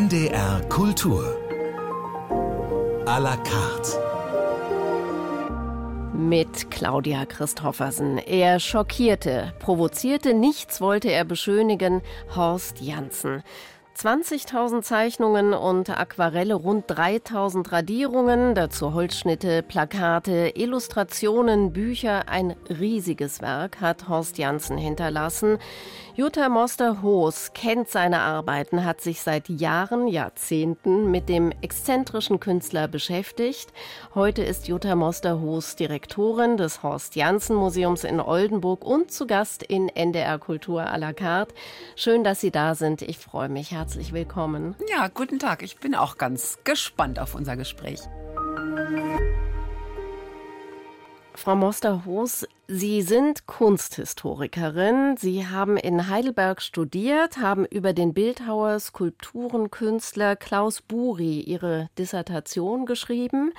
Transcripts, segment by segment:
NDR Kultur. A la carte. Mit Claudia Christoffersen. Er schockierte, provozierte, nichts wollte er beschönigen. Horst Janssen. 20.000 Zeichnungen und Aquarelle, rund 3.000 Radierungen, dazu Holzschnitte, Plakate, Illustrationen, Bücher. Ein riesiges Werk hat Horst Janssen hinterlassen. Jutta Moster-Hoos kennt seine Arbeiten, hat sich seit Jahren, Jahrzehnten mit dem exzentrischen Künstler beschäftigt. Heute ist Jutta Moster-Hoos Direktorin des Horst Janssen Museums in Oldenburg und zu Gast in NDR Kultur à la carte. Schön, dass Sie da sind. Ich freue mich. Herzlich willkommen. Ja, guten Tag. Ich bin auch ganz gespannt auf unser Gespräch. Frau Moster-Hoos, Sie sind Kunsthistorikerin. Sie haben in Heidelberg studiert, haben über den Bildhauer, Skulpturenkünstler Klaus Buri Ihre Dissertation geschrieben.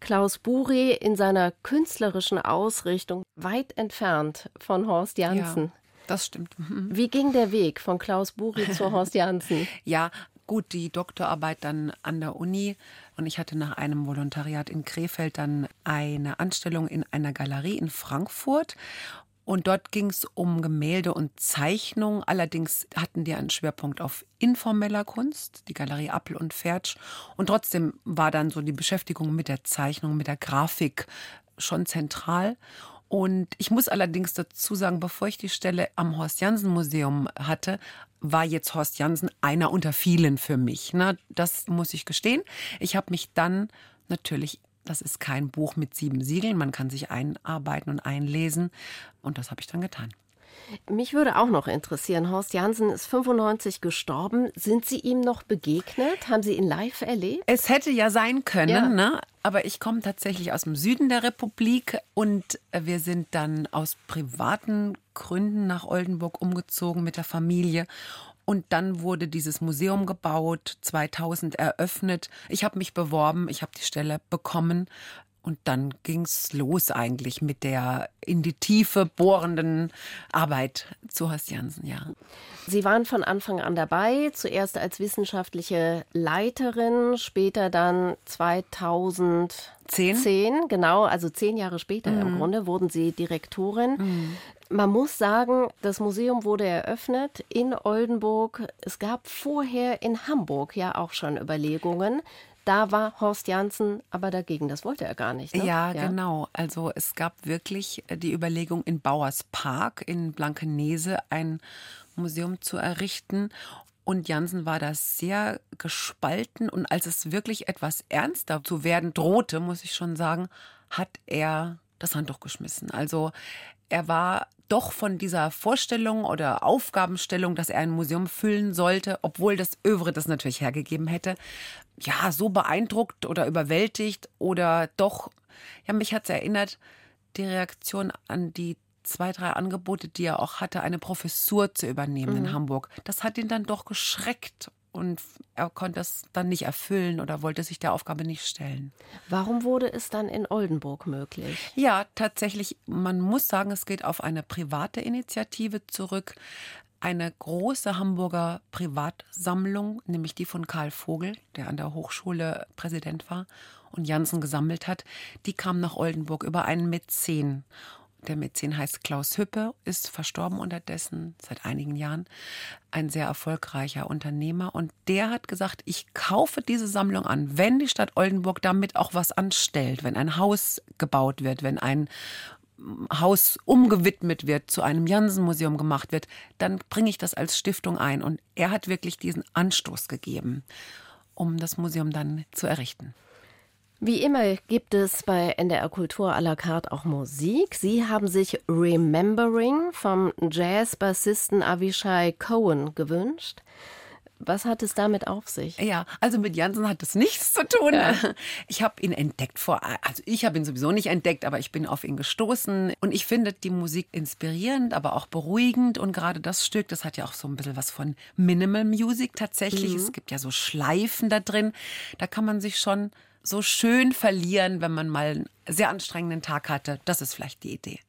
Klaus Buri in seiner künstlerischen Ausrichtung weit entfernt von Horst Janssen. Ja. Das stimmt. Mhm. Wie ging der Weg von Klaus Buri zu Horst Janssen? ja, gut, die Doktorarbeit dann an der Uni und ich hatte nach einem Volontariat in Krefeld dann eine Anstellung in einer Galerie in Frankfurt und dort ging es um Gemälde und Zeichnung. Allerdings hatten die einen Schwerpunkt auf informeller Kunst, die Galerie Appel und Fertsch. Und trotzdem war dann so die Beschäftigung mit der Zeichnung, mit der Grafik schon zentral. Und ich muss allerdings dazu sagen, bevor ich die Stelle am Horst Jansen Museum hatte, war jetzt Horst Jansen einer unter vielen für mich. Ne? Das muss ich gestehen. Ich habe mich dann natürlich, das ist kein Buch mit sieben Siegeln, man kann sich einarbeiten und einlesen. Und das habe ich dann getan. Mich würde auch noch interessieren, Horst Jansen ist 95 gestorben. Sind Sie ihm noch begegnet? Haben Sie ihn live erlebt? Es hätte ja sein können, ja. Ne? aber ich komme tatsächlich aus dem Süden der Republik und wir sind dann aus privaten Gründen nach Oldenburg umgezogen mit der Familie. Und dann wurde dieses Museum gebaut, 2000 eröffnet. Ich habe mich beworben, ich habe die Stelle bekommen und dann ging es los eigentlich mit der in die Tiefe bohrenden Arbeit zu Horst Jansen, ja. Sie waren von Anfang an dabei, zuerst als wissenschaftliche Leiterin, später dann 2010, Zehn? genau, also zehn Jahre später mhm. im Grunde wurden Sie Direktorin. Mhm. Man muss sagen, das Museum wurde eröffnet in Oldenburg. Es gab vorher in Hamburg ja auch schon Überlegungen. Da war Horst Janssen aber dagegen. Das wollte er gar nicht. Ne? Ja, ja, genau. Also es gab wirklich äh, die Überlegung, in Bauers Park in Blankenese ein Museum zu errichten. Und Janssen war da sehr gespalten. Und als es wirklich etwas ernster zu werden drohte, muss ich schon sagen, hat er das Handtuch geschmissen. Also er war doch von dieser Vorstellung oder Aufgabenstellung, dass er ein Museum füllen sollte, obwohl das Övre das natürlich hergegeben hätte, ja, so beeindruckt oder überwältigt oder doch, ja, mich hat es erinnert, die Reaktion an die zwei, drei Angebote, die er auch hatte, eine Professur zu übernehmen mhm. in Hamburg. Das hat ihn dann doch geschreckt und er konnte es dann nicht erfüllen oder wollte sich der Aufgabe nicht stellen. Warum wurde es dann in Oldenburg möglich? Ja, tatsächlich, man muss sagen, es geht auf eine private Initiative zurück. Eine große Hamburger Privatsammlung, nämlich die von Karl Vogel, der an der Hochschule Präsident war und Janssen gesammelt hat, die kam nach Oldenburg über einen Mäzen. Der Mäzen heißt Klaus Hüppe, ist verstorben unterdessen seit einigen Jahren. Ein sehr erfolgreicher Unternehmer. Und der hat gesagt, ich kaufe diese Sammlung an, wenn die Stadt Oldenburg damit auch was anstellt, wenn ein Haus gebaut wird, wenn ein Haus umgewidmet wird, zu einem Jansen-Museum gemacht wird, dann bringe ich das als Stiftung ein. Und er hat wirklich diesen Anstoß gegeben, um das Museum dann zu errichten. Wie immer gibt es bei NDR Kultur à la carte auch Musik. Sie haben sich Remembering vom Jazz-Bassisten Avishai Cohen gewünscht. Was hat es damit auf sich? Ja, also mit Jansen hat es nichts zu tun. Ja. Ich habe ihn entdeckt vor, also ich habe ihn sowieso nicht entdeckt, aber ich bin auf ihn gestoßen und ich finde die Musik inspirierend, aber auch beruhigend und gerade das Stück, das hat ja auch so ein bisschen was von Minimal Music tatsächlich. Mhm. Es gibt ja so Schleifen da drin, da kann man sich schon so schön verlieren, wenn man mal einen sehr anstrengenden Tag hatte. Das ist vielleicht die Idee.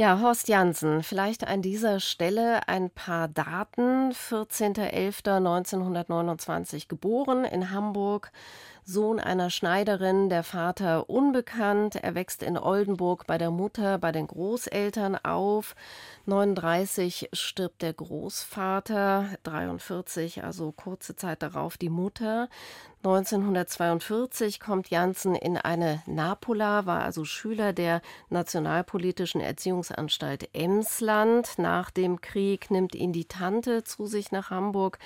Ja, Horst Jansen, vielleicht an dieser Stelle ein paar Daten. 14.11.1929 geboren in Hamburg. Sohn einer Schneiderin, der Vater unbekannt. Er wächst in Oldenburg bei der Mutter, bei den Großeltern auf. 39 stirbt der Großvater, 43, also kurze Zeit darauf die Mutter. 1942 kommt Janssen in eine Napola, war also Schüler der Nationalpolitischen Erziehungsanstalt Emsland. Nach dem Krieg nimmt ihn die Tante zu sich nach Hamburg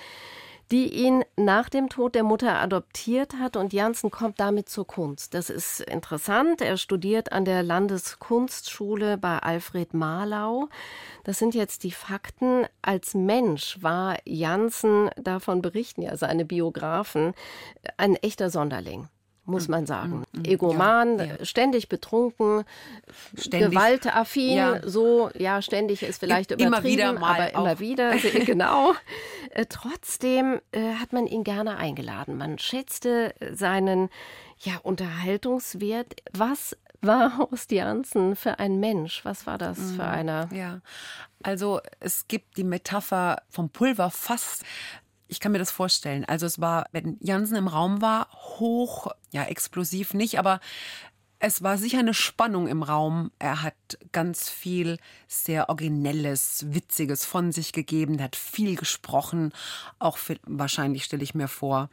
die ihn nach dem Tod der Mutter adoptiert hat und Janssen kommt damit zur Kunst. Das ist interessant. Er studiert an der Landeskunstschule bei Alfred Marlau. Das sind jetzt die Fakten. Als Mensch war Janssen, davon berichten ja seine Biografen, ein echter Sonderling muss man sagen. Mm, mm, Egoman, ja, ja. ständig betrunken, ständig, gewaltaffin, ja. so, ja, ständig ist vielleicht übertrieben, immer wieder mal aber immer wieder, genau. Äh, trotzdem äh, hat man ihn gerne eingeladen. Man schätzte seinen ja, Unterhaltungswert. Was war Horst Janssen für ein Mensch? Was war das für mm, einer? Ja, also es gibt die Metapher vom Pulverfass ich kann mir das vorstellen. Also es war, wenn Jansen im Raum war, hoch, ja, explosiv nicht, aber es war sicher eine Spannung im Raum. Er hat ganz viel sehr Originelles, Witziges von sich gegeben. Er hat viel gesprochen. Auch für, wahrscheinlich stelle ich mir vor,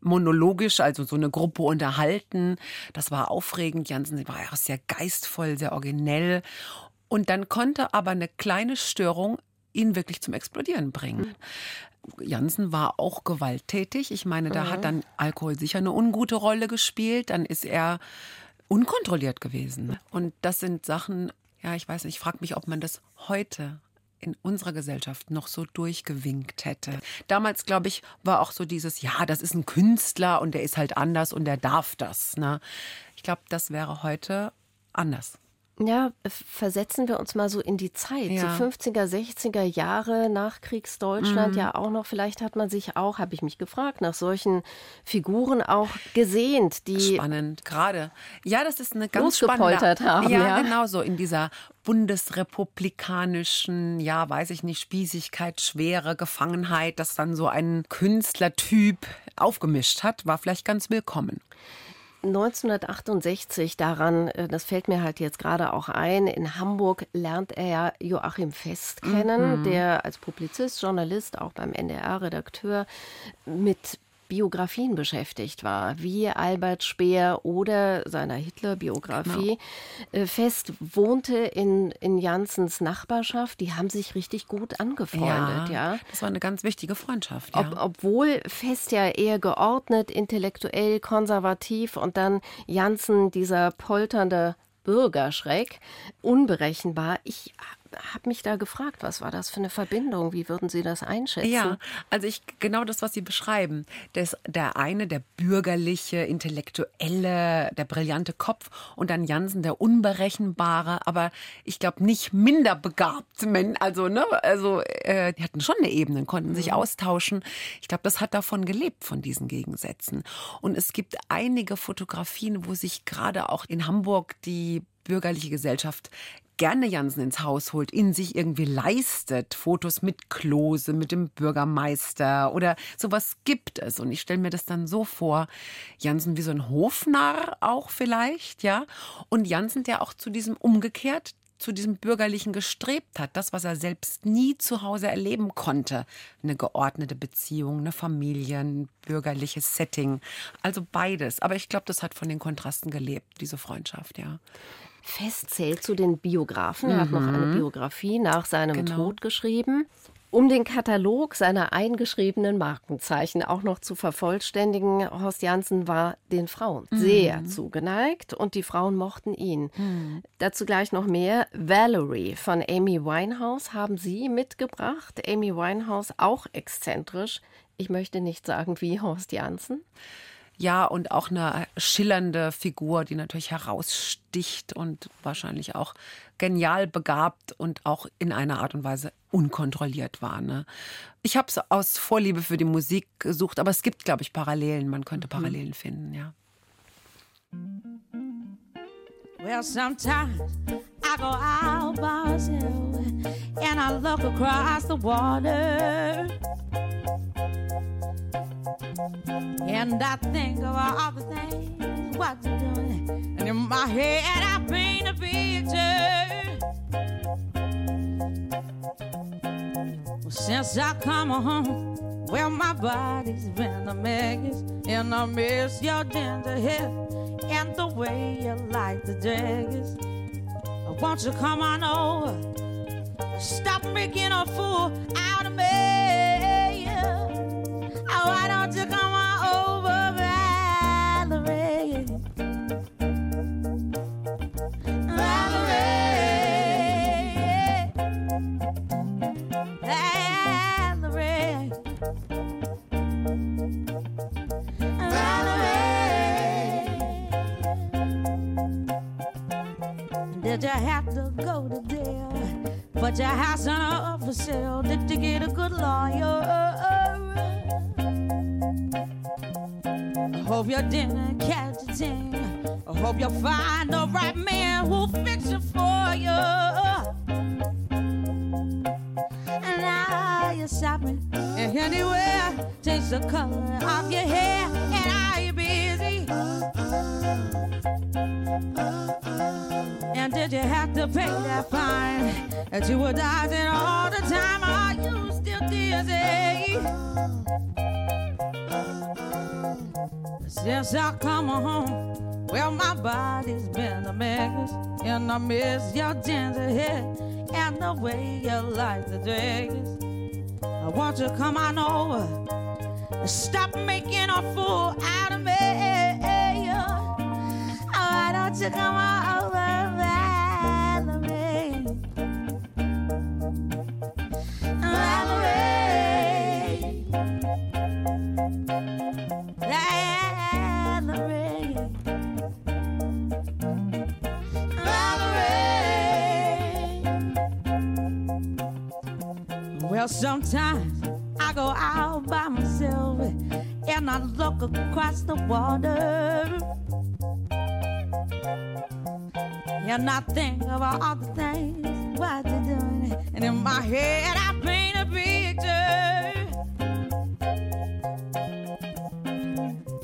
monologisch, also so eine Gruppe unterhalten. Das war aufregend. Jansen war ja auch sehr geistvoll, sehr originell. Und dann konnte aber eine kleine Störung ihn wirklich zum Explodieren bringen. Jansen war auch gewalttätig. Ich meine, da mhm. hat dann Alkohol sicher eine ungute Rolle gespielt. Dann ist er unkontrolliert gewesen. Und das sind Sachen, ja, ich weiß nicht, ich frage mich, ob man das heute in unserer Gesellschaft noch so durchgewinkt hätte. Damals, glaube ich, war auch so dieses, ja, das ist ein Künstler und der ist halt anders und der darf das. Ne? Ich glaube, das wäre heute anders. Ja, versetzen wir uns mal so in die Zeit, ja. so 50er, 60er Jahre Nachkriegsdeutschland, mhm. ja auch noch, vielleicht hat man sich auch, habe ich mich gefragt, nach solchen Figuren auch gesehnt, die spannend gerade. Ja, das ist eine ganz spannende haben, ja, ja, genau so in dieser bundesrepublikanischen, ja, weiß ich nicht, Spießigkeit, schwere Gefangenheit, das dann so ein Künstlertyp aufgemischt hat, war vielleicht ganz willkommen. 1968 daran, äh, das fällt mir halt jetzt gerade auch ein, in Hamburg lernt er ja Joachim Fest kennen, mhm. der als Publizist, Journalist, auch beim NDR Redakteur mit Biografien beschäftigt war, wie Albert Speer oder seiner Hitler-Biografie. Genau. Äh, Fest wohnte in, in Janssens Nachbarschaft. Die haben sich richtig gut angefreundet. Ja, ja. Das war eine ganz wichtige Freundschaft. Ja. Ob, obwohl Fest ja eher geordnet, intellektuell, konservativ und dann Janssen dieser polternde Bürgerschreck, unberechenbar. Ich habe mich da gefragt, was war das für eine Verbindung? Wie würden Sie das einschätzen? Ja, also ich genau das, was Sie beschreiben. Das, der eine, der bürgerliche, intellektuelle, der brillante Kopf und dann Jansen, der unberechenbare, aber ich glaube nicht minder begabt. Also ne, also äh, die hatten schon eine Ebene, konnten sich mhm. austauschen. Ich glaube, das hat davon gelebt von diesen Gegensätzen. Und es gibt einige Fotografien, wo sich gerade auch in Hamburg die bürgerliche Gesellschaft gerne Jansen ins Haus holt, in sich irgendwie leistet. Fotos mit Klose, mit dem Bürgermeister oder sowas gibt es. Und ich stelle mir das dann so vor, Jansen wie so ein Hofnarr auch vielleicht, ja. Und Jansen, der auch zu diesem umgekehrt zu diesem Bürgerlichen gestrebt hat, das, was er selbst nie zu Hause erleben konnte. Eine geordnete Beziehung, eine Familie, ein bürgerliches Setting. Also beides. Aber ich glaube, das hat von den Kontrasten gelebt, diese Freundschaft, ja. Fest zählt zu den Biografen. Er mhm. hat noch eine mhm. Biografie nach seinem genau. Tod geschrieben. Um den Katalog seiner eingeschriebenen Markenzeichen auch noch zu vervollständigen, Horst Janssen war den Frauen mhm. sehr zugeneigt und die Frauen mochten ihn. Mhm. Dazu gleich noch mehr. Valerie von Amy Winehouse haben Sie mitgebracht. Amy Winehouse auch exzentrisch. Ich möchte nicht sagen wie Horst Janssen. Ja, und auch eine schillernde Figur, die natürlich heraussticht und wahrscheinlich auch genial begabt und auch in einer Art und Weise unkontrolliert war. Ne? Ich habe es aus Vorliebe für die Musik gesucht, aber es gibt, glaube ich, Parallelen. Man könnte mhm. Parallelen mhm. finden, ja. Well, sometimes I go out by myself and I look across the water. And I think of all the things what you're doing. And in my head, I paint a picture. Since I come home, well, my body's been a mess. And I miss your ginger hair and the way you like the dress. Won't you come on over? Stop making a fool out of me. Why don't you come I hope you didn't catch a thing. I hope you find the right To come on over. Stop making a fool out of me. Why don't you come on over. Well, sometimes I look across the water. And I think about all the things what you're doing. And in my head, I paint a picture.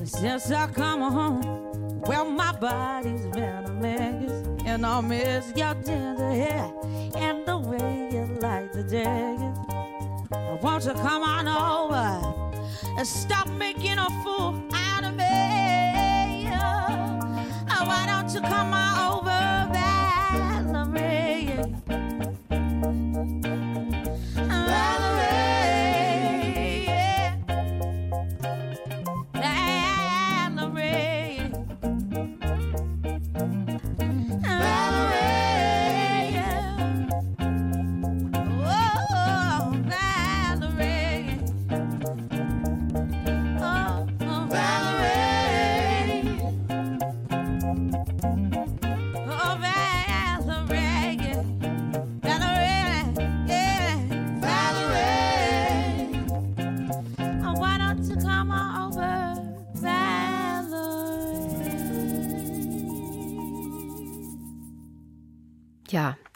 Since I come home, well, my body's been a mess. And I miss your tender hair and the way you like the jacket. Won't you come on over stop making a fool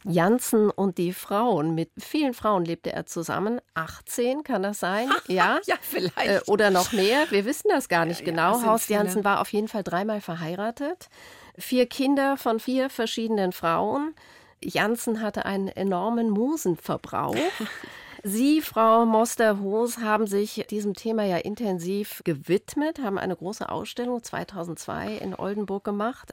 Janssen und die Frauen. Mit vielen Frauen lebte er zusammen. 18 kann das sein? Ja, Ja, vielleicht. Äh, oder noch mehr. Wir wissen das gar nicht Ja, genau. sind Horst viele. Janssen war auf jeden Fall dreimal verheiratet. Vier Kinder von vier verschiedenen Frauen. Janssen hatte einen enormen Musenverbrauch. Sie, Frau Moster-Hoos, haben sich diesem Thema ja intensiv gewidmet, haben eine große Ausstellung 2002 in Oldenburg gemacht.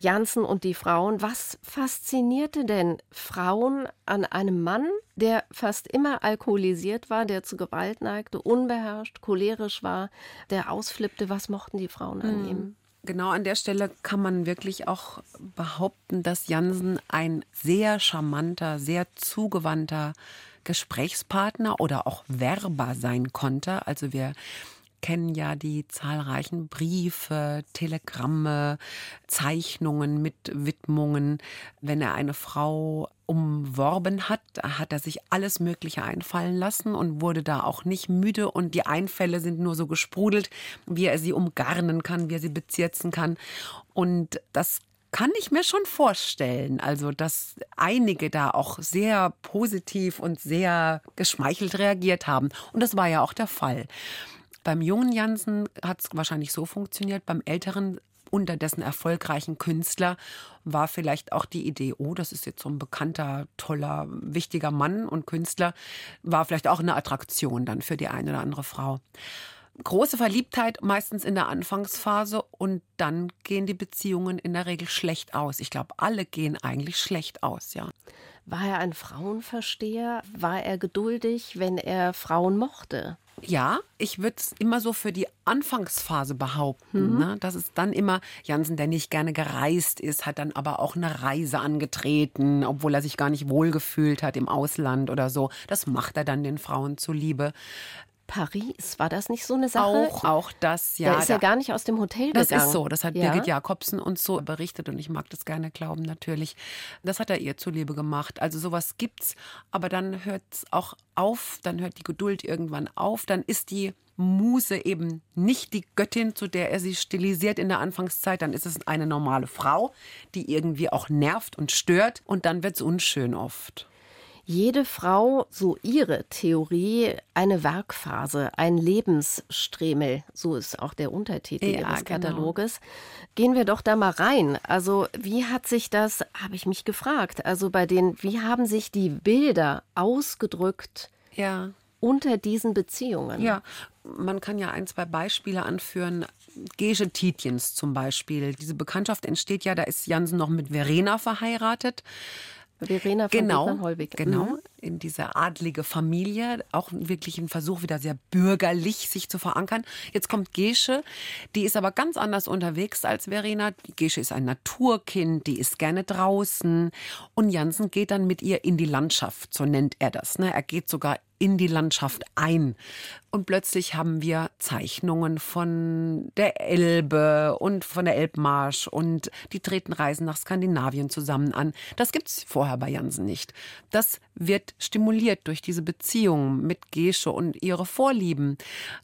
Janssen und die Frauen. Was faszinierte denn Frauen an einem Mann, der fast immer alkoholisiert war, der zu Gewalt neigte, unbeherrscht, cholerisch war, der ausflippte? Was mochten die Frauen an ihm? Genau an der Stelle kann man wirklich auch behaupten, dass Jansen ein sehr charmanter, sehr zugewandter Gesprächspartner oder auch Werber sein konnte. Also wir kennen ja die zahlreichen Briefe, Telegramme, Zeichnungen mit Widmungen. Wenn er eine Frau umworben hat, hat er sich alles Mögliche einfallen lassen und wurde da auch nicht müde. Und die Einfälle sind nur so gesprudelt, wie er sie umgarnen kann, wie er sie bezirzen kann. Und das kann ich mir schon vorstellen. Also, dass einige da auch sehr positiv und sehr geschmeichelt reagiert haben. Und das war ja auch der Fall. Beim jungen Jansen hat es wahrscheinlich so funktioniert, beim älteren unterdessen erfolgreichen Künstler war vielleicht auch die Idee, oh, das ist jetzt so ein bekannter, toller, wichtiger Mann und Künstler, war vielleicht auch eine Attraktion dann für die eine oder andere Frau große Verliebtheit meistens in der Anfangsphase und dann gehen die Beziehungen in der Regel schlecht aus. Ich glaube, alle gehen eigentlich schlecht aus, ja. War er ein Frauenversteher? War er geduldig, wenn er Frauen mochte? Ja, ich würde es immer so für die Anfangsphase behaupten. Mhm. Ne? Das ist dann immer Jansen, der nicht gerne gereist ist, hat dann aber auch eine Reise angetreten, obwohl er sich gar nicht wohlgefühlt hat im Ausland oder so. Das macht er dann den Frauen zuliebe. Paris, war das nicht so eine Sache? Auch, auch das, ja. Der ist ja gar nicht aus dem Hotel das gegangen. Das ist so, das hat ja. Birgit Jakobsen uns so berichtet und ich mag das gerne glauben natürlich. Das hat er ihr zuliebe gemacht. Also sowas gibt's, aber dann hört es auch auf, dann hört die Geduld irgendwann auf, dann ist die Muse eben nicht die Göttin, zu der er sie stilisiert in der Anfangszeit, dann ist es eine normale Frau, die irgendwie auch nervt und stört und dann wird es unschön oft jede Frau, so ihre Theorie, eine Werkphase, ein Lebensstremel. So ist auch der Untertitel ja, ihres genau. Kataloges. Gehen wir doch da mal rein. Also, wie hat sich das, habe ich mich gefragt, also bei den, wie haben sich die Bilder ausgedrückt? Ja unter diesen Beziehungen. Ja, man kann ja ein, zwei Beispiele anführen. Gege Tietjens zum Beispiel. Diese Bekanntschaft entsteht ja, da ist Jansen noch mit Verena verheiratet. Verena von genau, Holwig. Genau, mhm. in diese adlige Familie. Auch wirklich ein Versuch, wieder sehr bürgerlich sich zu verankern. Jetzt kommt Gesche, die ist aber ganz anders unterwegs als Verena. Gesche ist ein Naturkind, die ist gerne draußen. Und Jansen geht dann mit ihr in die Landschaft, so nennt er das. Ne? Er geht sogar in die Landschaft ein. Und plötzlich haben wir Zeichnungen von der Elbe und von der Elbmarsch und die treten Reisen nach Skandinavien zusammen an. Das gibt es vorher bei Jansen nicht. Das wird stimuliert durch diese Beziehung mit Gesche und ihre Vorlieben.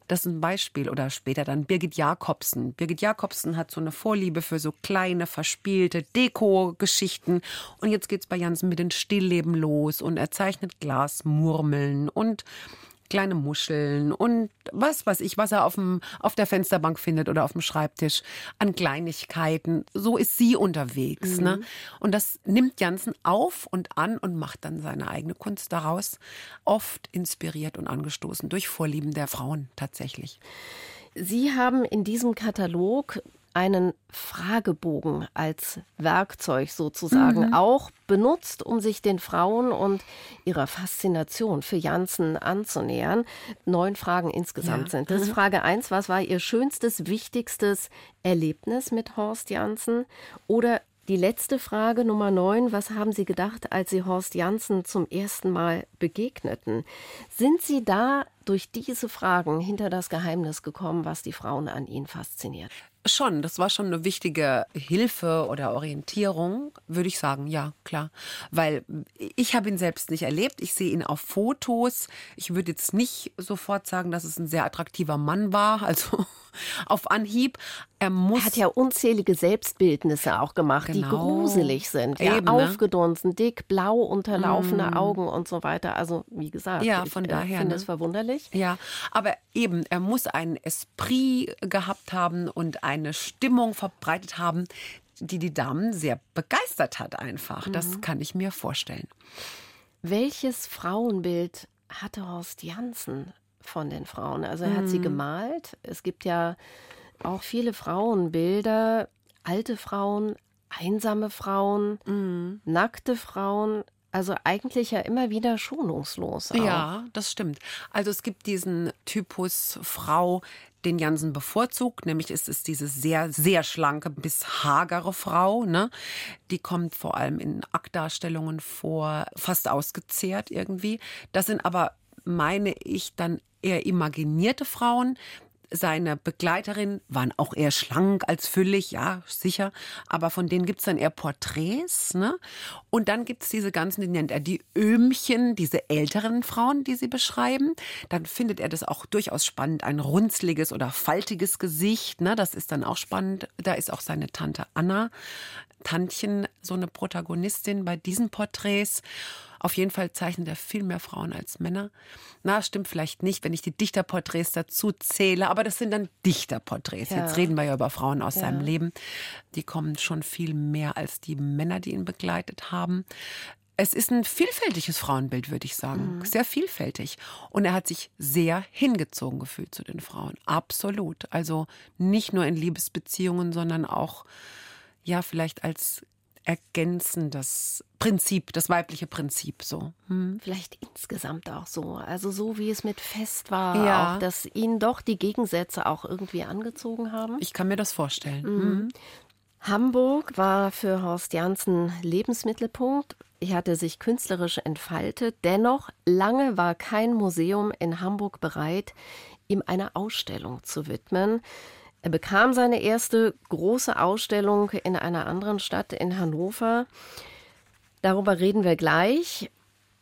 Das ist ein Beispiel. Oder später dann Birgit Jakobsen. Birgit Jakobsen hat so eine Vorliebe für so kleine, verspielte Deko-Geschichten. Und jetzt geht es bei Jansen mit den Stillleben los und er zeichnet Glasmurmeln und kleine Muscheln und was weiß ich, was er auf, dem, auf der Fensterbank findet oder auf dem Schreibtisch an Kleinigkeiten. So ist sie unterwegs. Mhm. Ne? Und das nimmt Jansen auf und an und macht dann seine eigene Kunst daraus. Oft inspiriert und angestoßen durch Vorlieben der Frauen tatsächlich. Sie haben in diesem Katalog einen Fragebogen als Werkzeug sozusagen mhm. auch benutzt, um sich den Frauen und ihrer Faszination für Janssen anzunähern. Neun Fragen insgesamt ja. sind das. Mhm. Frage eins: Was war Ihr schönstes, wichtigstes Erlebnis mit Horst Janssen? Oder die letzte Frage Nummer neun. Was haben Sie gedacht, als Sie Horst Janssen zum ersten Mal begegneten? Sind Sie da durch diese Fragen hinter das Geheimnis gekommen, was die Frauen an ihn fasziniert? Schon, das war schon eine wichtige Hilfe oder Orientierung, würde ich sagen, ja, klar. Weil ich habe ihn selbst nicht erlebt, ich sehe ihn auf Fotos. Ich würde jetzt nicht sofort sagen, dass es ein sehr attraktiver Mann war, also auf Anhieb. Er, muss er hat ja unzählige Selbstbildnisse auch gemacht, genau. die gruselig sind. Ja, Eben, ne? Aufgedunsen, dick, blau, unterlaufene mm. Augen und so weiter. Also, wie gesagt, ja, von ich äh, daher, finde ne? es verwunderlich. Ja, aber eben, er muss einen Esprit gehabt haben und eine Stimmung verbreitet haben, die die Damen sehr begeistert hat einfach. Das mhm. kann ich mir vorstellen. Welches Frauenbild hatte Horst Janssen von den Frauen? Also er mhm. hat sie mhm. gemalt. Es gibt ja auch viele Frauenbilder, alte Frauen, einsame Frauen, mhm. nackte Frauen. Also eigentlich ja immer wieder schonungslos. Auch. Ja, das stimmt. Also es gibt diesen Typus Frau, den Jansen bevorzugt, nämlich ist es diese sehr, sehr schlanke bis hagere Frau. Ne? Die kommt vor allem in Aktdarstellungen vor, fast ausgezehrt irgendwie. Das sind aber, meine ich, dann eher imaginierte Frauen, seine Begleiterin waren auch eher schlank als füllig, ja, sicher. Aber von denen gibt es dann eher Porträts. Ne? Und dann gibt es diese ganzen, die nennt er die Öhmchen, diese älteren Frauen, die sie beschreiben. Dann findet er das auch durchaus spannend, ein runzliges oder faltiges Gesicht. Ne? Das ist dann auch spannend. Da ist auch seine Tante Anna Tantchen so eine Protagonistin bei diesen Porträts. Auf jeden Fall zeichnet er viel mehr Frauen als Männer. Na, stimmt vielleicht nicht, wenn ich die Dichterporträts dazu zähle, aber das sind dann Dichterporträts. Ja. Jetzt reden wir ja über Frauen aus ja. seinem Leben. Die kommen schon viel mehr als die Männer, die ihn begleitet haben. Es ist ein vielfältiges Frauenbild, würde ich sagen. Mhm. Sehr vielfältig. Und er hat sich sehr hingezogen gefühlt zu den Frauen. Absolut. Also nicht nur in Liebesbeziehungen, sondern auch, ja, vielleicht als ergänzendes Prinzip, das weibliche Prinzip so. Hm. Vielleicht insgesamt auch so. Also so wie es mit Fest war, ja. auch, dass ihn doch die Gegensätze auch irgendwie angezogen haben. Ich kann mir das vorstellen. Mhm. Mhm. Hamburg war für Horst Janssen Lebensmittelpunkt. Er hatte sich künstlerisch entfaltet. Dennoch, lange war kein Museum in Hamburg bereit, ihm eine Ausstellung zu widmen. Er bekam seine erste große Ausstellung in einer anderen Stadt in Hannover. Darüber reden wir gleich.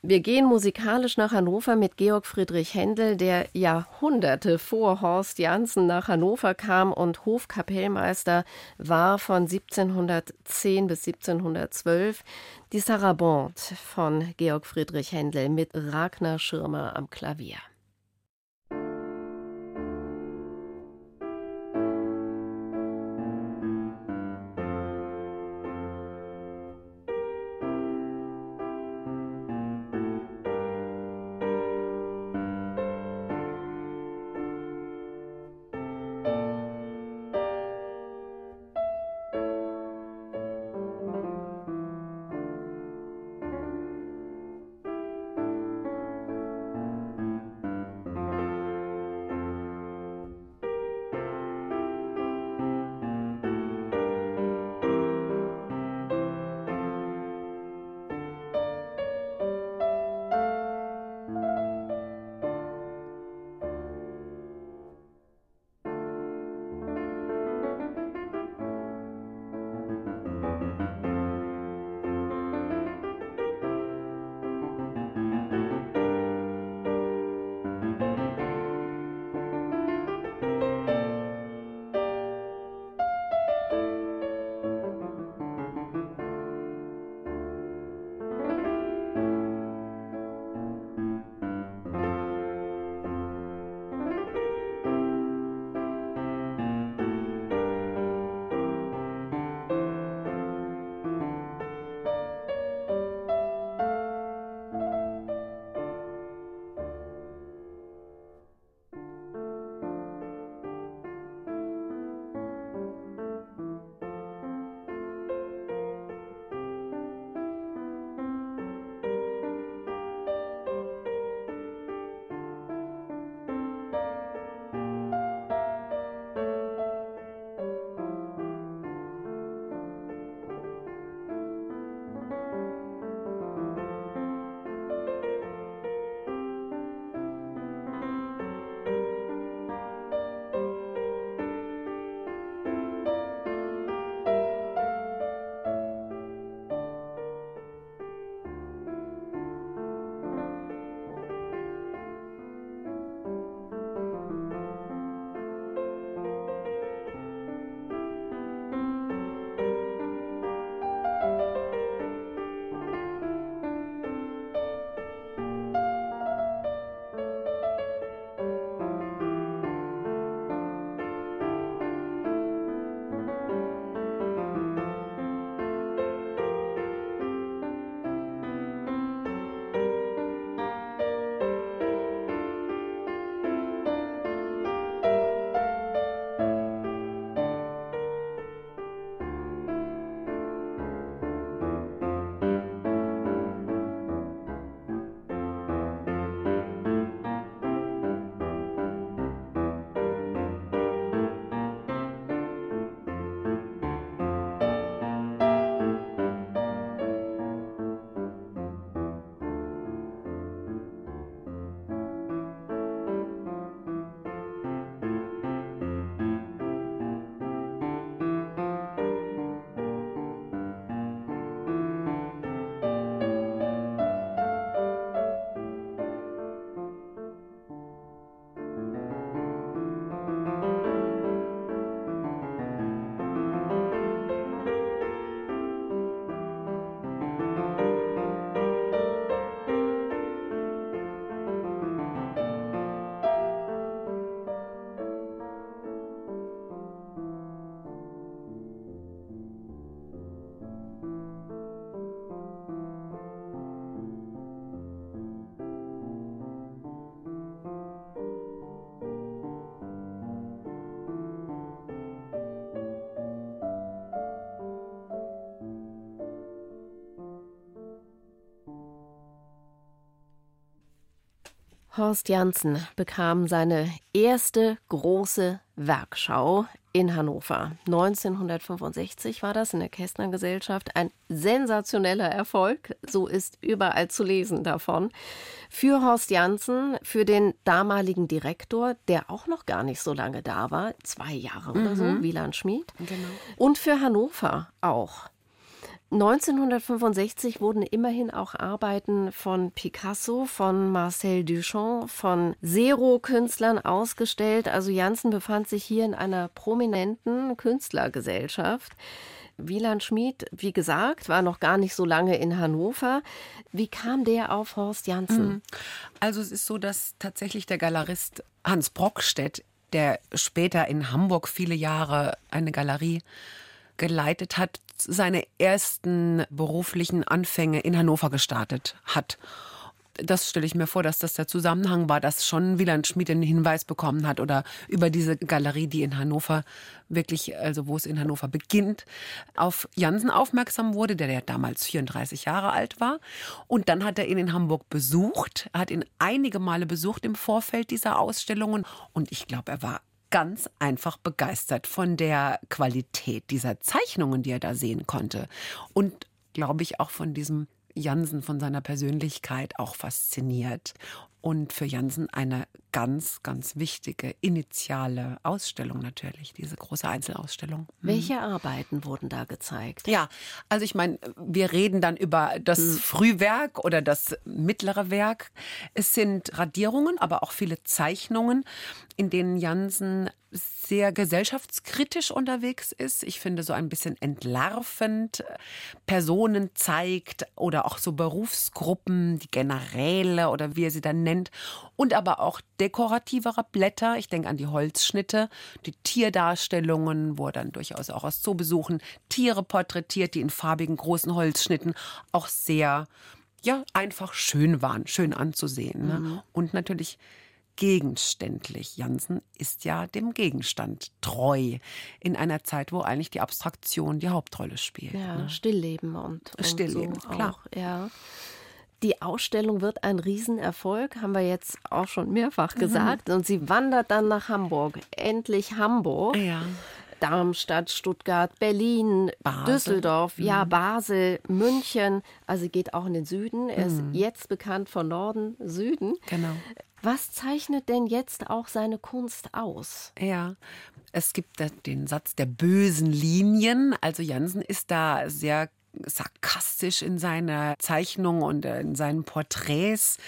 Wir gehen musikalisch nach Hannover mit Georg Friedrich Händel, der Jahrhunderte vor Horst Janssen nach Hannover kam und Hofkapellmeister war von 1710 bis 1712. Die Sarabande von Georg Friedrich Händel mit Ragnar Schirmer am Klavier. Horst Janssen bekam seine erste große Werkschau in Hannover. 1965 war das in der Kästner Gesellschaft ein sensationeller Erfolg. So ist überall zu lesen davon. Für Horst Janssen, für den damaligen Direktor, der auch noch gar nicht so lange da war, zwei Jahre oder so, Mhm. Wieland Schmid. Genau. Und für Hannover auch. 1965 wurden immerhin auch Arbeiten von Picasso, von Marcel Duchamp, von Zero-Künstlern ausgestellt. Also Janssen befand sich hier in einer prominenten Künstlergesellschaft. Wieland Schmid, wie gesagt, war noch gar nicht so lange in Hannover. Wie kam der auf Horst Janssen? Also es ist so, dass tatsächlich der Galerist Hans Brockstedt, der später in Hamburg viele Jahre eine Galerie geleitet hat, seine ersten beruflichen Anfänge in Hannover gestartet hat. Das stelle ich mir vor, dass das der Zusammenhang war, dass schon Wieland Schmid einen Hinweis bekommen hat oder über diese Galerie, die in Hannover wirklich, also wo es in Hannover beginnt, auf Jansen aufmerksam wurde, der ja damals 34 Jahre alt war. Und dann hat er ihn in Hamburg besucht, hat ihn einige Male besucht im Vorfeld dieser Ausstellungen. Und ich glaube, er war ganz einfach begeistert von der Qualität dieser Zeichnungen, die er da sehen konnte. Und glaube ich auch von diesem Jansen, von seiner Persönlichkeit auch fasziniert. Und für Jansen eine ganz, ganz wichtige initiale Ausstellung natürlich, diese große Einzelausstellung. Welche Arbeiten wurden da gezeigt? Ja, also ich meine, wir reden dann über das Frühwerk oder das mittlere Werk. Es sind Radierungen, aber auch viele Zeichnungen, in denen Jansen sehr gesellschaftskritisch unterwegs ist. Ich finde so ein bisschen entlarvend Personen zeigt oder auch so Berufsgruppen, die Generäle oder wie er sie dann nennt. Und aber auch dekorativere Blätter. Ich denke an die Holzschnitte, die Tierdarstellungen, wo er dann durchaus auch aus Zoobesuchen Tiere porträtiert, die in farbigen großen Holzschnitten auch sehr, ja, einfach schön waren, schön anzusehen. Ne? Und natürlich gegenständlich. Jansen ist ja dem Gegenstand treu in einer Zeit, wo eigentlich die Abstraktion die Hauptrolle spielt. Ja, ne? Stillleben und, und Stillleben, so klar. Auch, ja. Die Ausstellung wird ein Riesenerfolg, haben wir jetzt auch schon mehrfach Mhm. gesagt. Und sie wandert dann nach Hamburg. Endlich Hamburg. Ja. Darmstadt, Stuttgart, Berlin, Basel. Mhm. Düsseldorf, ja, Basel, München. Also geht auch in den Süden. Er ist jetzt bekannt von Norden, Süden. Genau. Was zeichnet denn jetzt auch seine Kunst aus? Ja, es gibt den Satz der bösen Linien. Also Jansen ist da sehr sarkastisch in seiner Zeichnung und in seinen Porträts.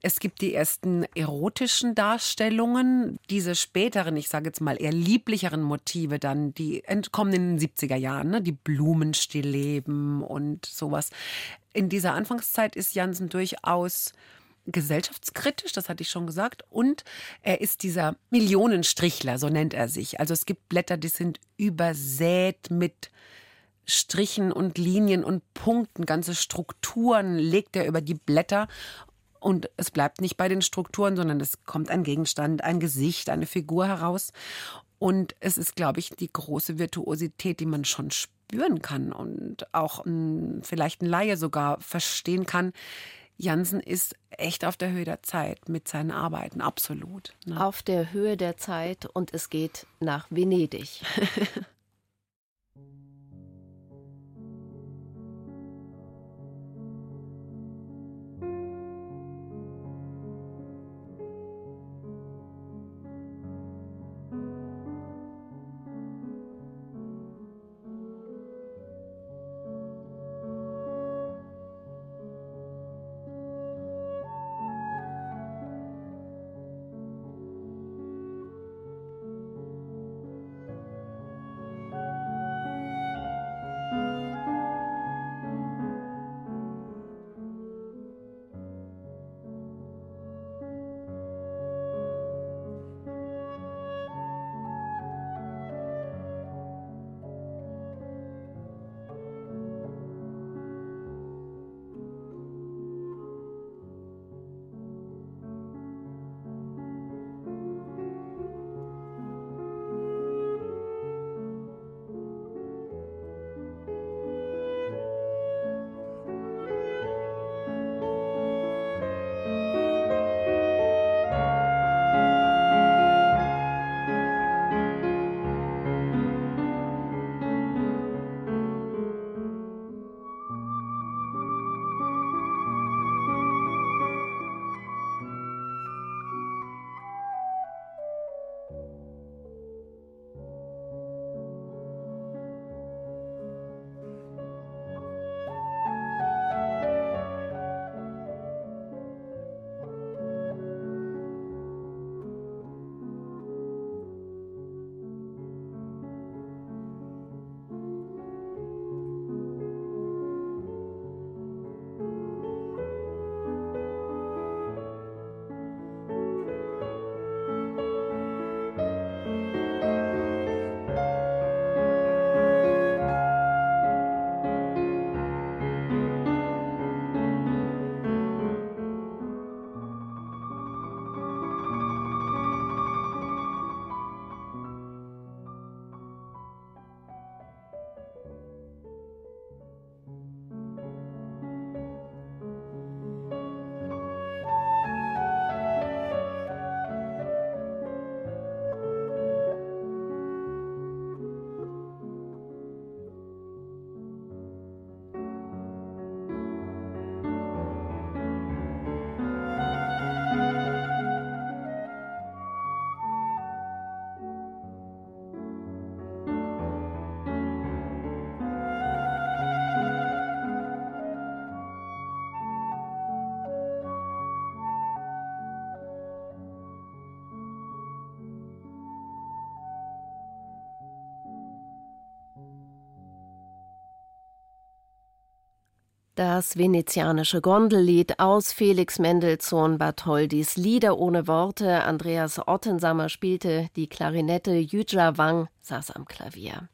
Es gibt die ersten erotischen Darstellungen, diese späteren, ich sage jetzt mal eher lieblicheren Motive dann, die entkommen in den 70er Jahren, ne? die Blumenstillleben und sowas. In dieser Anfangszeit ist Jansen durchaus gesellschaftskritisch, das hatte ich schon gesagt, und er ist dieser Millionenstrichler, so nennt er sich. Also es gibt Blätter, die sind übersät mit Strichen und Linien und Punkten, ganze Strukturen legt er über die Blätter. Und es bleibt nicht bei den Strukturen, sondern es kommt ein Gegenstand, ein Gesicht, eine Figur heraus. Und es ist, glaube ich, die große Virtuosität, die man schon spüren kann und auch ein, vielleicht ein Laie sogar verstehen kann. Jansen ist echt auf der Höhe der Zeit mit seinen Arbeiten, absolut. Ne? Auf der Höhe der Zeit und es geht nach Venedig. Das venezianische Gondellied aus Felix Mendelssohn Bartholdis Lieder ohne Worte. Andreas Ottensammer spielte die Klarinette, Yüja Wang saß am Klavier.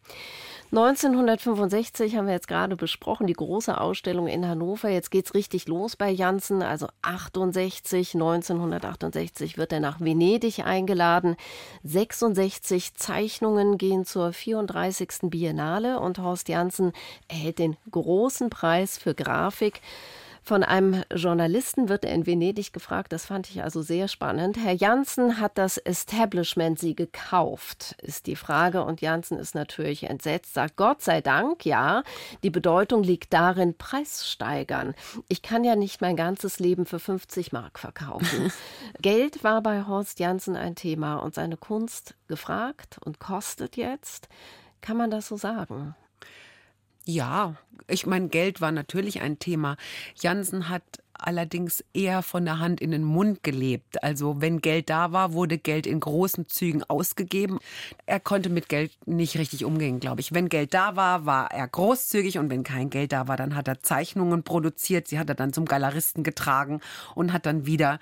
1965 haben wir jetzt gerade besprochen, die große Ausstellung in Hannover. Jetzt geht's richtig los bei Janssen. Also 68, 1968 wird er nach Venedig eingeladen. 66 Zeichnungen gehen zur 34. Biennale und Horst Janssen erhält den großen Preis für Grafik. Von einem Journalisten wird er in Venedig gefragt, das fand ich also sehr spannend. Herr Janssen hat das Establishment Sie gekauft, ist die Frage. Und Janssen ist natürlich entsetzt, sagt Gott sei Dank, ja, die Bedeutung liegt darin, Preis steigern. Ich kann ja nicht mein ganzes Leben für 50 Mark verkaufen. Geld war bei Horst Janssen ein Thema und seine Kunst gefragt und kostet jetzt. Kann man das so sagen? Ja, ich meine, Geld war natürlich ein Thema. Jansen hat allerdings eher von der Hand in den Mund gelebt. Also wenn Geld da war, wurde Geld in großen Zügen ausgegeben. Er konnte mit Geld nicht richtig umgehen, glaube ich. Wenn Geld da war, war er großzügig und wenn kein Geld da war, dann hat er Zeichnungen produziert. Sie hat er dann zum Galeristen getragen und hat dann wieder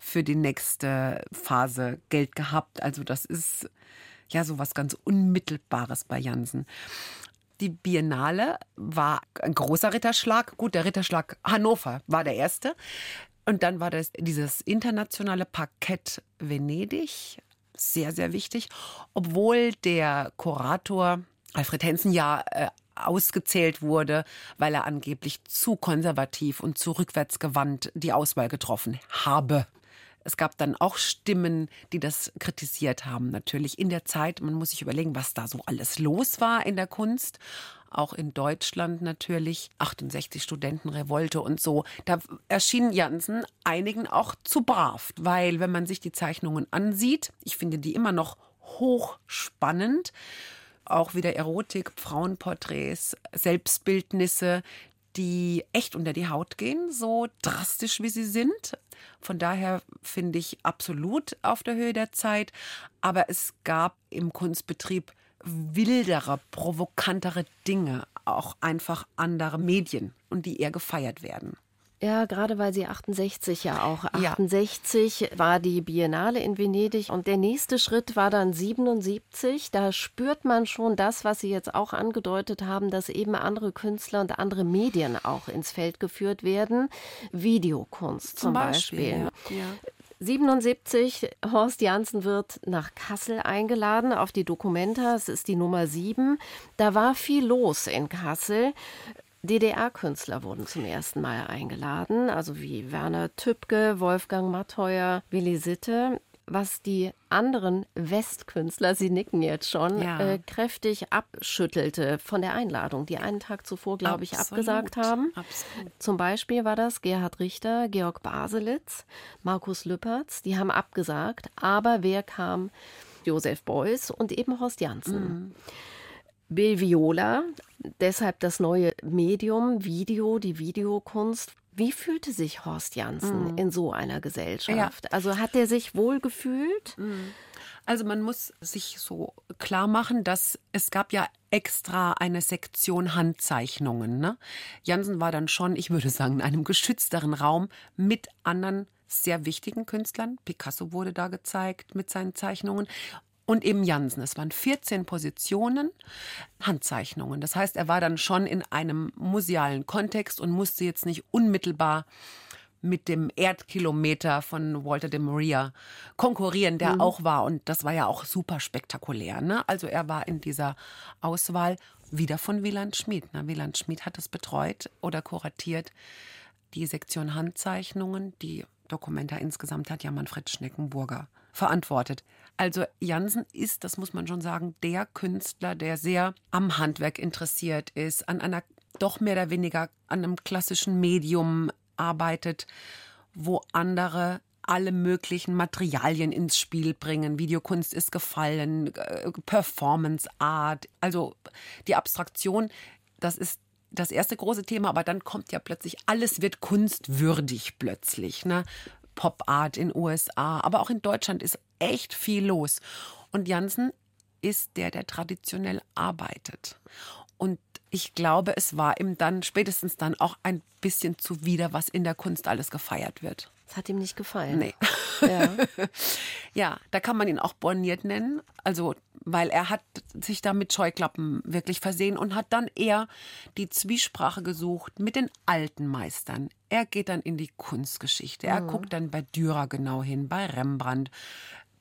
für die nächste Phase Geld gehabt. Also das ist ja so was ganz Unmittelbares bei Jansen. Die Biennale war ein großer Ritterschlag. Gut, der Ritterschlag Hannover war der erste. Und dann war das dieses internationale Parkett Venedig. Sehr, sehr wichtig. Obwohl der Kurator Alfred Hensen ja äh, ausgezählt wurde, weil er angeblich zu konservativ und zu rückwärtsgewandt die Auswahl getroffen habe. Es gab dann auch Stimmen, die das kritisiert haben. Natürlich in der Zeit, man muss sich überlegen, was da so alles los war in der Kunst auch in Deutschland natürlich, 68 Studentenrevolte und so. Da erschien Jansen einigen auch zu brav, weil wenn man sich die Zeichnungen ansieht, ich finde die immer noch hochspannend, auch wieder Erotik, Frauenporträts, Selbstbildnisse, die echt unter die Haut gehen, so drastisch wie sie sind. Von daher finde ich absolut auf der Höhe der Zeit. Aber es gab im Kunstbetrieb wildere, provokantere Dinge, auch einfach andere Medien und die eher gefeiert werden. Ja, gerade weil sie 68 ja auch. 68 ja. war die Biennale in Venedig und der nächste Schritt war dann 77. Da spürt man schon das, was Sie jetzt auch angedeutet haben, dass eben andere Künstler und andere Medien auch ins Feld geführt werden. Videokunst zum, zum Beispiel. Beispiel. Ja. Ja. 77, Horst Janssen wird nach Kassel eingeladen auf die Documenta. Es ist die Nummer 7. Da war viel los in Kassel. DDR-Künstler wurden zum ersten Mal eingeladen, also wie Werner Tübke, Wolfgang Matteuer, Willi Sitte was die anderen Westkünstler, sie nicken jetzt schon, ja. äh, kräftig abschüttelte von der Einladung, die einen Tag zuvor, glaube ich, abgesagt haben. Absolut. Zum Beispiel war das Gerhard Richter, Georg Baselitz, Markus Lüppertz, die haben abgesagt, aber wer kam? Josef Beuys und eben Horst Janssen. Mhm. Bill Viola, deshalb das neue Medium, Video, die Videokunst. Wie fühlte sich Horst Janssen mm. in so einer Gesellschaft? Ja. Also hat er sich wohl gefühlt? Mm. Also man muss sich so klar machen, dass es gab ja extra eine Sektion Handzeichnungen. Ne? Jansen war dann schon, ich würde sagen, in einem geschützteren Raum mit anderen sehr wichtigen Künstlern. Picasso wurde da gezeigt mit seinen Zeichnungen und eben Jansen. Es waren 14 Positionen, Handzeichnungen. Das heißt, er war dann schon in einem musealen Kontext und musste jetzt nicht unmittelbar mit dem Erdkilometer von Walter de Maria konkurrieren, der mhm. auch war. Und das war ja auch super spektakulär. Ne? Also er war in dieser Auswahl wieder von Wieland Schmid. Ne? Wieland Schmid hat es betreut oder kuratiert. Die Sektion Handzeichnungen, die Dokumenta insgesamt hat ja Manfred Schneckenburger verantwortet. Also Jansen ist, das muss man schon sagen, der Künstler, der sehr am Handwerk interessiert ist, an einer doch mehr oder weniger an einem klassischen Medium arbeitet, wo andere alle möglichen Materialien ins Spiel bringen. Videokunst ist gefallen, äh, Performance Art, also die Abstraktion, das ist das erste große Thema, aber dann kommt ja plötzlich, alles wird kunstwürdig plötzlich. Ne? Pop Art in USA, aber auch in Deutschland ist echt viel los. Und Jansen ist der, der traditionell arbeitet. Und ich glaube, es war ihm dann spätestens dann auch ein bisschen zuwider, was in der Kunst alles gefeiert wird. Das hat ihm nicht gefallen. Nee. Ja. ja, da kann man ihn auch borniert nennen. Also, weil er hat sich da mit Scheuklappen wirklich versehen und hat dann eher die Zwiesprache gesucht mit den alten Meistern. Er geht dann in die Kunstgeschichte. Er mhm. guckt dann bei Dürer genau hin, bei Rembrandt,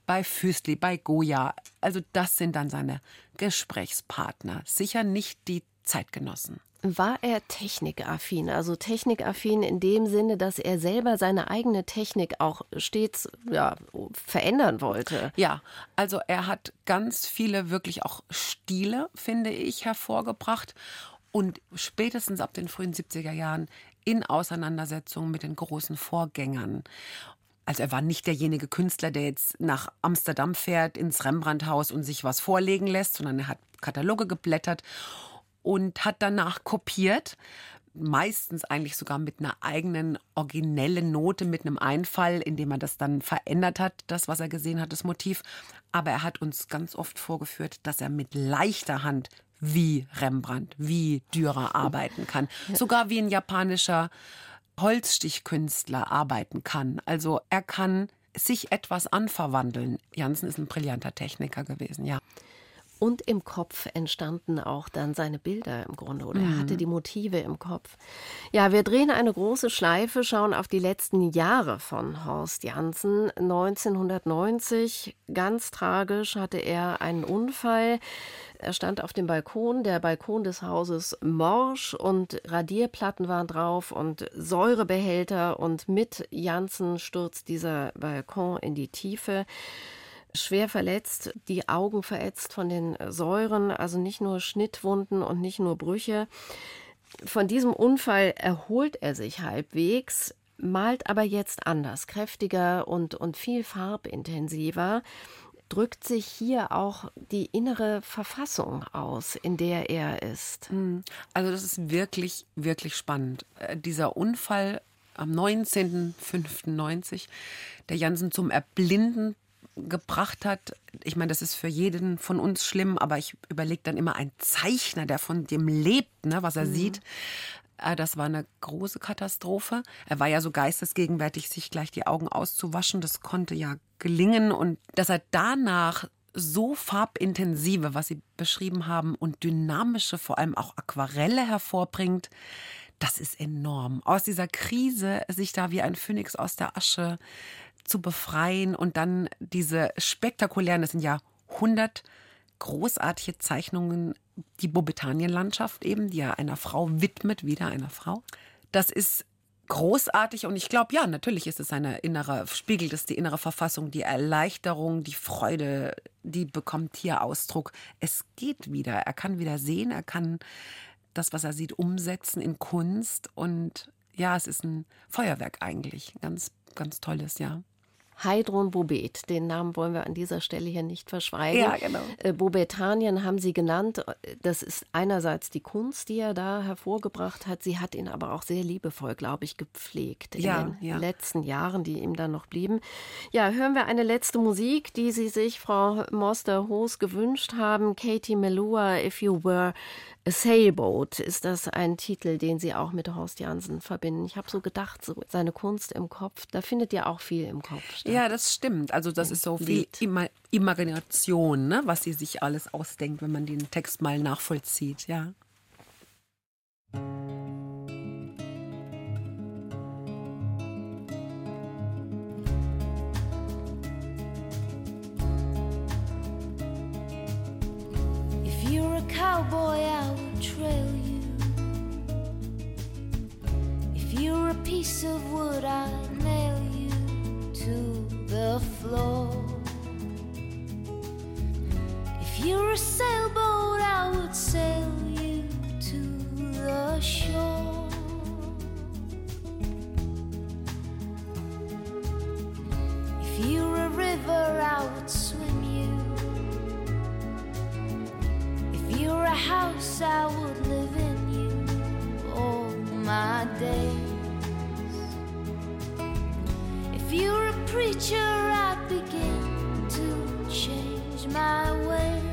bei Füßli, bei Goya. Also das sind dann seine Gesprächspartner. Sicher nicht die Zeitgenossen. War er technikaffin? Also technikaffin in dem Sinne, dass er selber seine eigene Technik auch stets ja, verändern wollte. Ja, also er hat ganz viele wirklich auch Stile, finde ich, hervorgebracht. Und spätestens ab den frühen 70er Jahren in Auseinandersetzung mit den großen Vorgängern. Also er war nicht derjenige Künstler, der jetzt nach Amsterdam fährt, ins Rembrandthaus und sich was vorlegen lässt, sondern er hat Kataloge geblättert und hat danach kopiert. Meistens eigentlich sogar mit einer eigenen originellen Note, mit einem Einfall, indem er das dann verändert hat, das, was er gesehen hat, das Motiv. Aber er hat uns ganz oft vorgeführt, dass er mit leichter Hand wie Rembrandt, wie Dürer arbeiten kann. Sogar wie ein japanischer Holzstichkünstler arbeiten kann. Also er kann sich etwas anverwandeln. Jansen ist ein brillanter Techniker gewesen, ja. Und im Kopf entstanden auch dann seine Bilder im Grunde, oder er hatte mhm. die Motive im Kopf. Ja, wir drehen eine große Schleife, schauen auf die letzten Jahre von Horst Janssen. 1990, ganz tragisch, hatte er einen Unfall. Er stand auf dem Balkon, der Balkon des Hauses morsch und Radierplatten waren drauf und Säurebehälter und mit Janssen stürzt dieser Balkon in die Tiefe schwer verletzt, die Augen verätzt von den Säuren, also nicht nur Schnittwunden und nicht nur Brüche. Von diesem Unfall erholt er sich halbwegs, malt aber jetzt anders, kräftiger und, und viel farbintensiver. Drückt sich hier auch die innere Verfassung aus, in der er ist? Hm. Also, das ist wirklich, wirklich spannend. Äh, dieser Unfall am 19.05.90, der Jansen zum Erblinden gebracht hat. Ich meine, das ist für jeden von uns schlimm, aber ich überlege dann immer ein Zeichner, der von dem lebt, ne, was er mhm. sieht. Äh, das war eine große Katastrophe. Er war ja so geistesgegenwärtig, sich gleich die Augen auszuwaschen. Das konnte ja gelingen. Und dass er danach so farbintensive, was Sie beschrieben haben, und dynamische, vor allem auch Aquarelle hervorbringt, das ist enorm. Aus dieser Krise sich da wie ein Phönix aus der Asche zu befreien und dann diese spektakulären, das sind ja 100 großartige Zeichnungen, die Bobetanienlandschaft eben, die er einer Frau widmet, wieder einer Frau. Das ist großartig und ich glaube, ja, natürlich ist es seine innere, spiegelt es die innere Verfassung, die Erleichterung, die Freude, die bekommt hier Ausdruck. Es geht wieder. Er kann wieder sehen, er kann das, was er sieht, umsetzen in Kunst und ja, es ist ein Feuerwerk eigentlich. Ganz, ganz tolles, ja. Heidron Bobet, den Namen wollen wir an dieser Stelle hier nicht verschweigen. Ja, genau. Äh, Bobetanien haben Sie genannt. Das ist einerseits die Kunst, die er da hervorgebracht hat. Sie hat ihn aber auch sehr liebevoll, glaube ich, gepflegt in ja, den ja. letzten Jahren, die ihm dann noch blieben. Ja, hören wir eine letzte Musik, die Sie sich, Frau Moster-Hoos, gewünscht haben. Katie Melua, If You Were A Sailboat ist das ein Titel, den Sie auch mit Horst Jansen verbinden. Ich habe so gedacht, so seine Kunst im Kopf, da findet ja auch viel im Kopf statt. Ja, das stimmt. Also das ist so viel Ima Imagination, ne? was sie sich alles ausdenkt, wenn man den Text mal nachvollzieht, ja. cowboy, I will trail you. If you're a piece of wood, to the floor. If you're a sailboat, I would sail you to the shore. If you're a river, I would swim you. If you're a house, I would live in you all my days. If you're preacher, I'd begin to change my ways.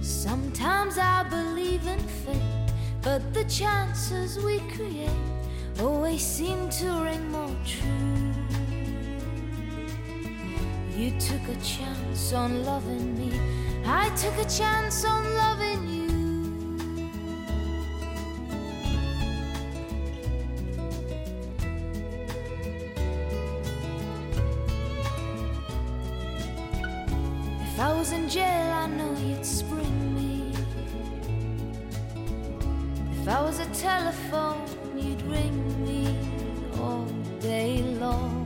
Sometimes I believe in fate, but the chances we create always seem to ring more true. You took a chance on loving me, I took a chance on I was in jail, I know you'd spring me. If I was a telephone, you'd ring me all day long.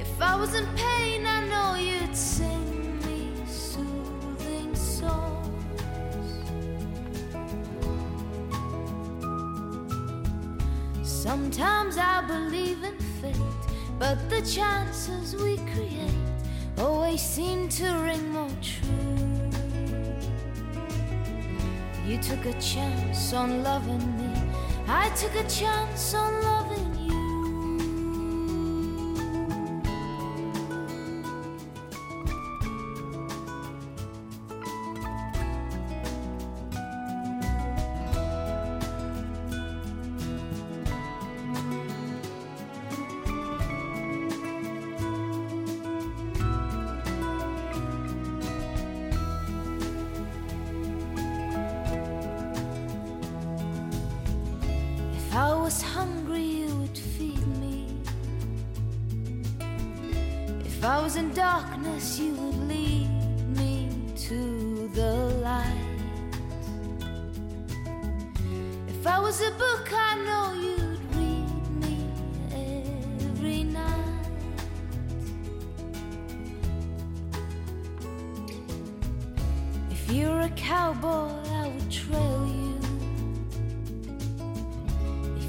If I was in pain, I know you'd sing me soothing songs. Sometimes I believe in fate, but the chances You took a chance on loving me, I took a chance on loving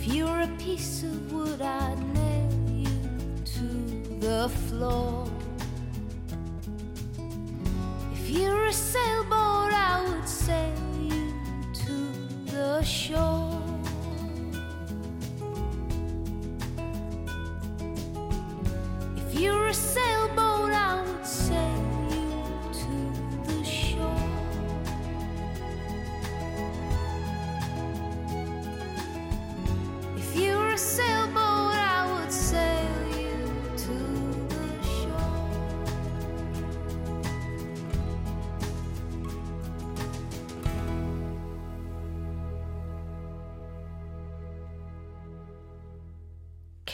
If you were a piece of wood, I'd nail you to the floor. If you were a sailboat, I would sail you to the shore.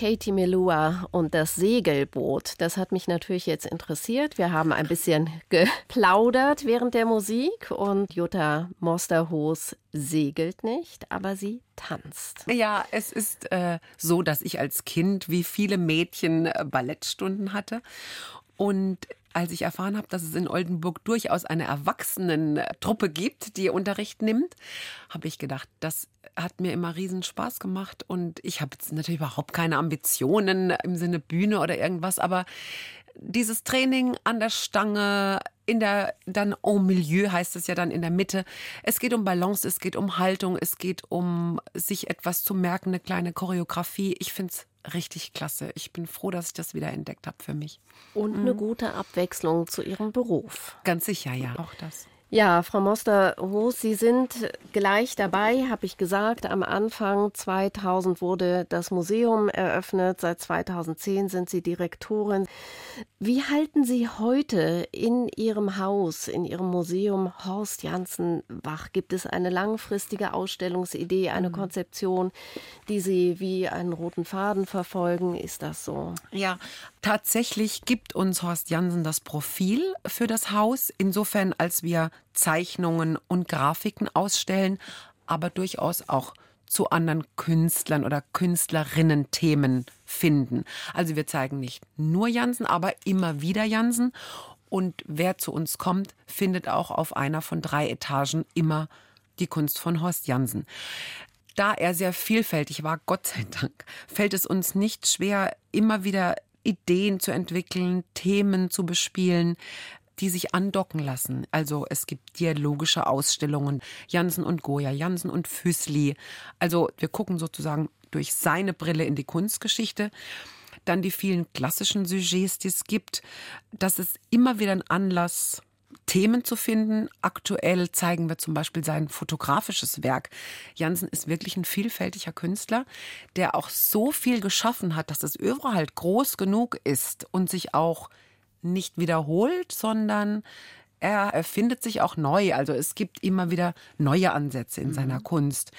Katie Melua und das Segelboot. Das hat mich natürlich jetzt interessiert. Wir haben ein bisschen geplaudert während der Musik und Jutta Mosterhoos segelt nicht, aber sie tanzt. Ja, es ist äh, so, dass ich als Kind wie viele Mädchen äh, Ballettstunden hatte. Und als ich erfahren habe, dass es in Oldenburg durchaus eine Erwachsenentruppe gibt, die Unterricht nimmt, habe ich gedacht, das hat mir immer riesen Spaß gemacht. Und ich habe jetzt natürlich überhaupt keine Ambitionen im Sinne Bühne oder irgendwas, aber dieses Training an der Stange, in der, dann en milieu heißt es ja dann in der Mitte. Es geht um Balance, es geht um Haltung, es geht um sich etwas zu merken, eine kleine Choreografie. Ich finde es richtig klasse. Ich bin froh, dass ich das wieder entdeckt habe für mich. Und eine gute Abwechslung zu ihrem Beruf. Ganz sicher, ja, auch das. Ja, Frau Moster-Hoos, Sie sind gleich dabei, habe ich gesagt. Am Anfang 2000 wurde das Museum eröffnet. Seit 2010 sind Sie Direktorin. Wie halten Sie heute in Ihrem Haus, in Ihrem Museum Horst Janssen wach? Gibt es eine langfristige Ausstellungsidee, eine Konzeption, die Sie wie einen roten Faden verfolgen? Ist das so? Ja, tatsächlich gibt uns Horst Jansen das Profil für das Haus, insofern als wir Zeichnungen und Grafiken ausstellen, aber durchaus auch zu anderen Künstlern oder Künstlerinnen Themen finden. Also wir zeigen nicht nur Jansen, aber immer wieder Jansen. Und wer zu uns kommt, findet auch auf einer von drei Etagen immer die Kunst von Horst Jansen. Da er sehr vielfältig war, Gott sei Dank, fällt es uns nicht schwer, immer wieder Ideen zu entwickeln, Themen zu bespielen, die sich andocken lassen. Also es gibt dialogische Ausstellungen, Jansen und Goya, Jansen und Füßli. Also wir gucken sozusagen durch seine Brille in die Kunstgeschichte. Dann die vielen klassischen Sujets, die es gibt. Das ist immer wieder ein Anlass Themen zu finden. Aktuell zeigen wir zum Beispiel sein fotografisches Werk. Jansen ist wirklich ein vielfältiger Künstler, der auch so viel geschaffen hat, dass das Övre halt groß genug ist und sich auch nicht wiederholt, sondern er erfindet sich auch neu. Also es gibt immer wieder neue Ansätze in mhm. seiner Kunst.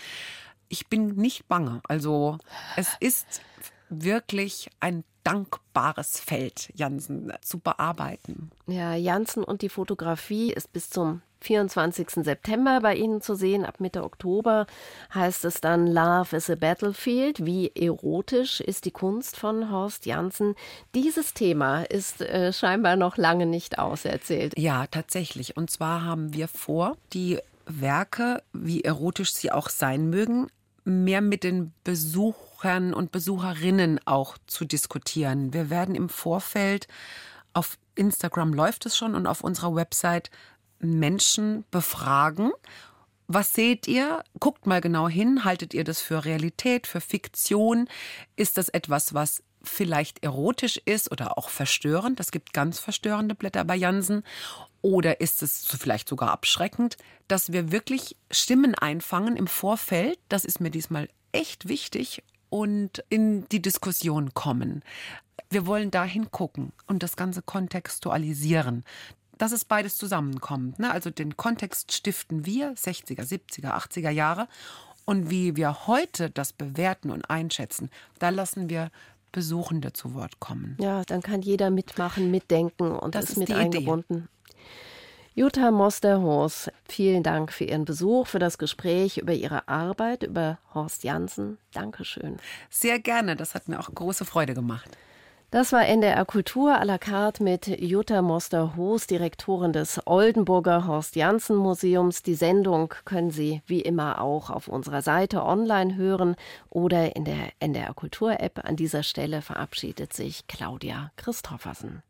Ich bin nicht bange. Also es ist wirklich ein dankbares Feld, Jansen zu bearbeiten. Ja, Jansen und die Fotografie ist bis zum 24. September bei Ihnen zu sehen. Ab Mitte Oktober heißt es dann Love is a Battlefield. Wie erotisch ist die Kunst von Horst Jansen? Dieses Thema ist äh, scheinbar noch lange nicht auserzählt. Ja, tatsächlich. Und zwar haben wir vor, die Werke, wie erotisch sie auch sein mögen, mehr mit den Besuchern und Besucherinnen auch zu diskutieren. Wir werden im Vorfeld auf Instagram läuft es schon und auf unserer Website Menschen befragen. Was seht ihr? Guckt mal genau hin. Haltet ihr das für Realität, für Fiktion? Ist das etwas, was vielleicht erotisch ist oder auch verstörend? Es gibt ganz verstörende Blätter bei Jansen. Oder ist es vielleicht sogar abschreckend, dass wir wirklich Stimmen einfangen im Vorfeld? Das ist mir diesmal echt wichtig und in die Diskussion kommen. Wir wollen da hingucken und das Ganze kontextualisieren dass es beides zusammenkommt. Ne? Also den Kontext stiften wir, 60er, 70er, 80er Jahre. Und wie wir heute das bewerten und einschätzen, da lassen wir Besuchende zu Wort kommen. Ja, dann kann jeder mitmachen, mitdenken und das ist, ist mit eingebunden. Jutta Mosterhorst, vielen Dank für Ihren Besuch, für das Gespräch über Ihre Arbeit, über Horst Jansen. Dankeschön. Sehr gerne, das hat mir auch große Freude gemacht. Das war NDR Kultur à la carte mit Jutta Moster-Hoos, Direktorin des Oldenburger Horst Janssen Museums. Die Sendung können Sie wie immer auch auf unserer Seite online hören oder in der NDR Kultur App. An dieser Stelle verabschiedet sich Claudia Christoffersen.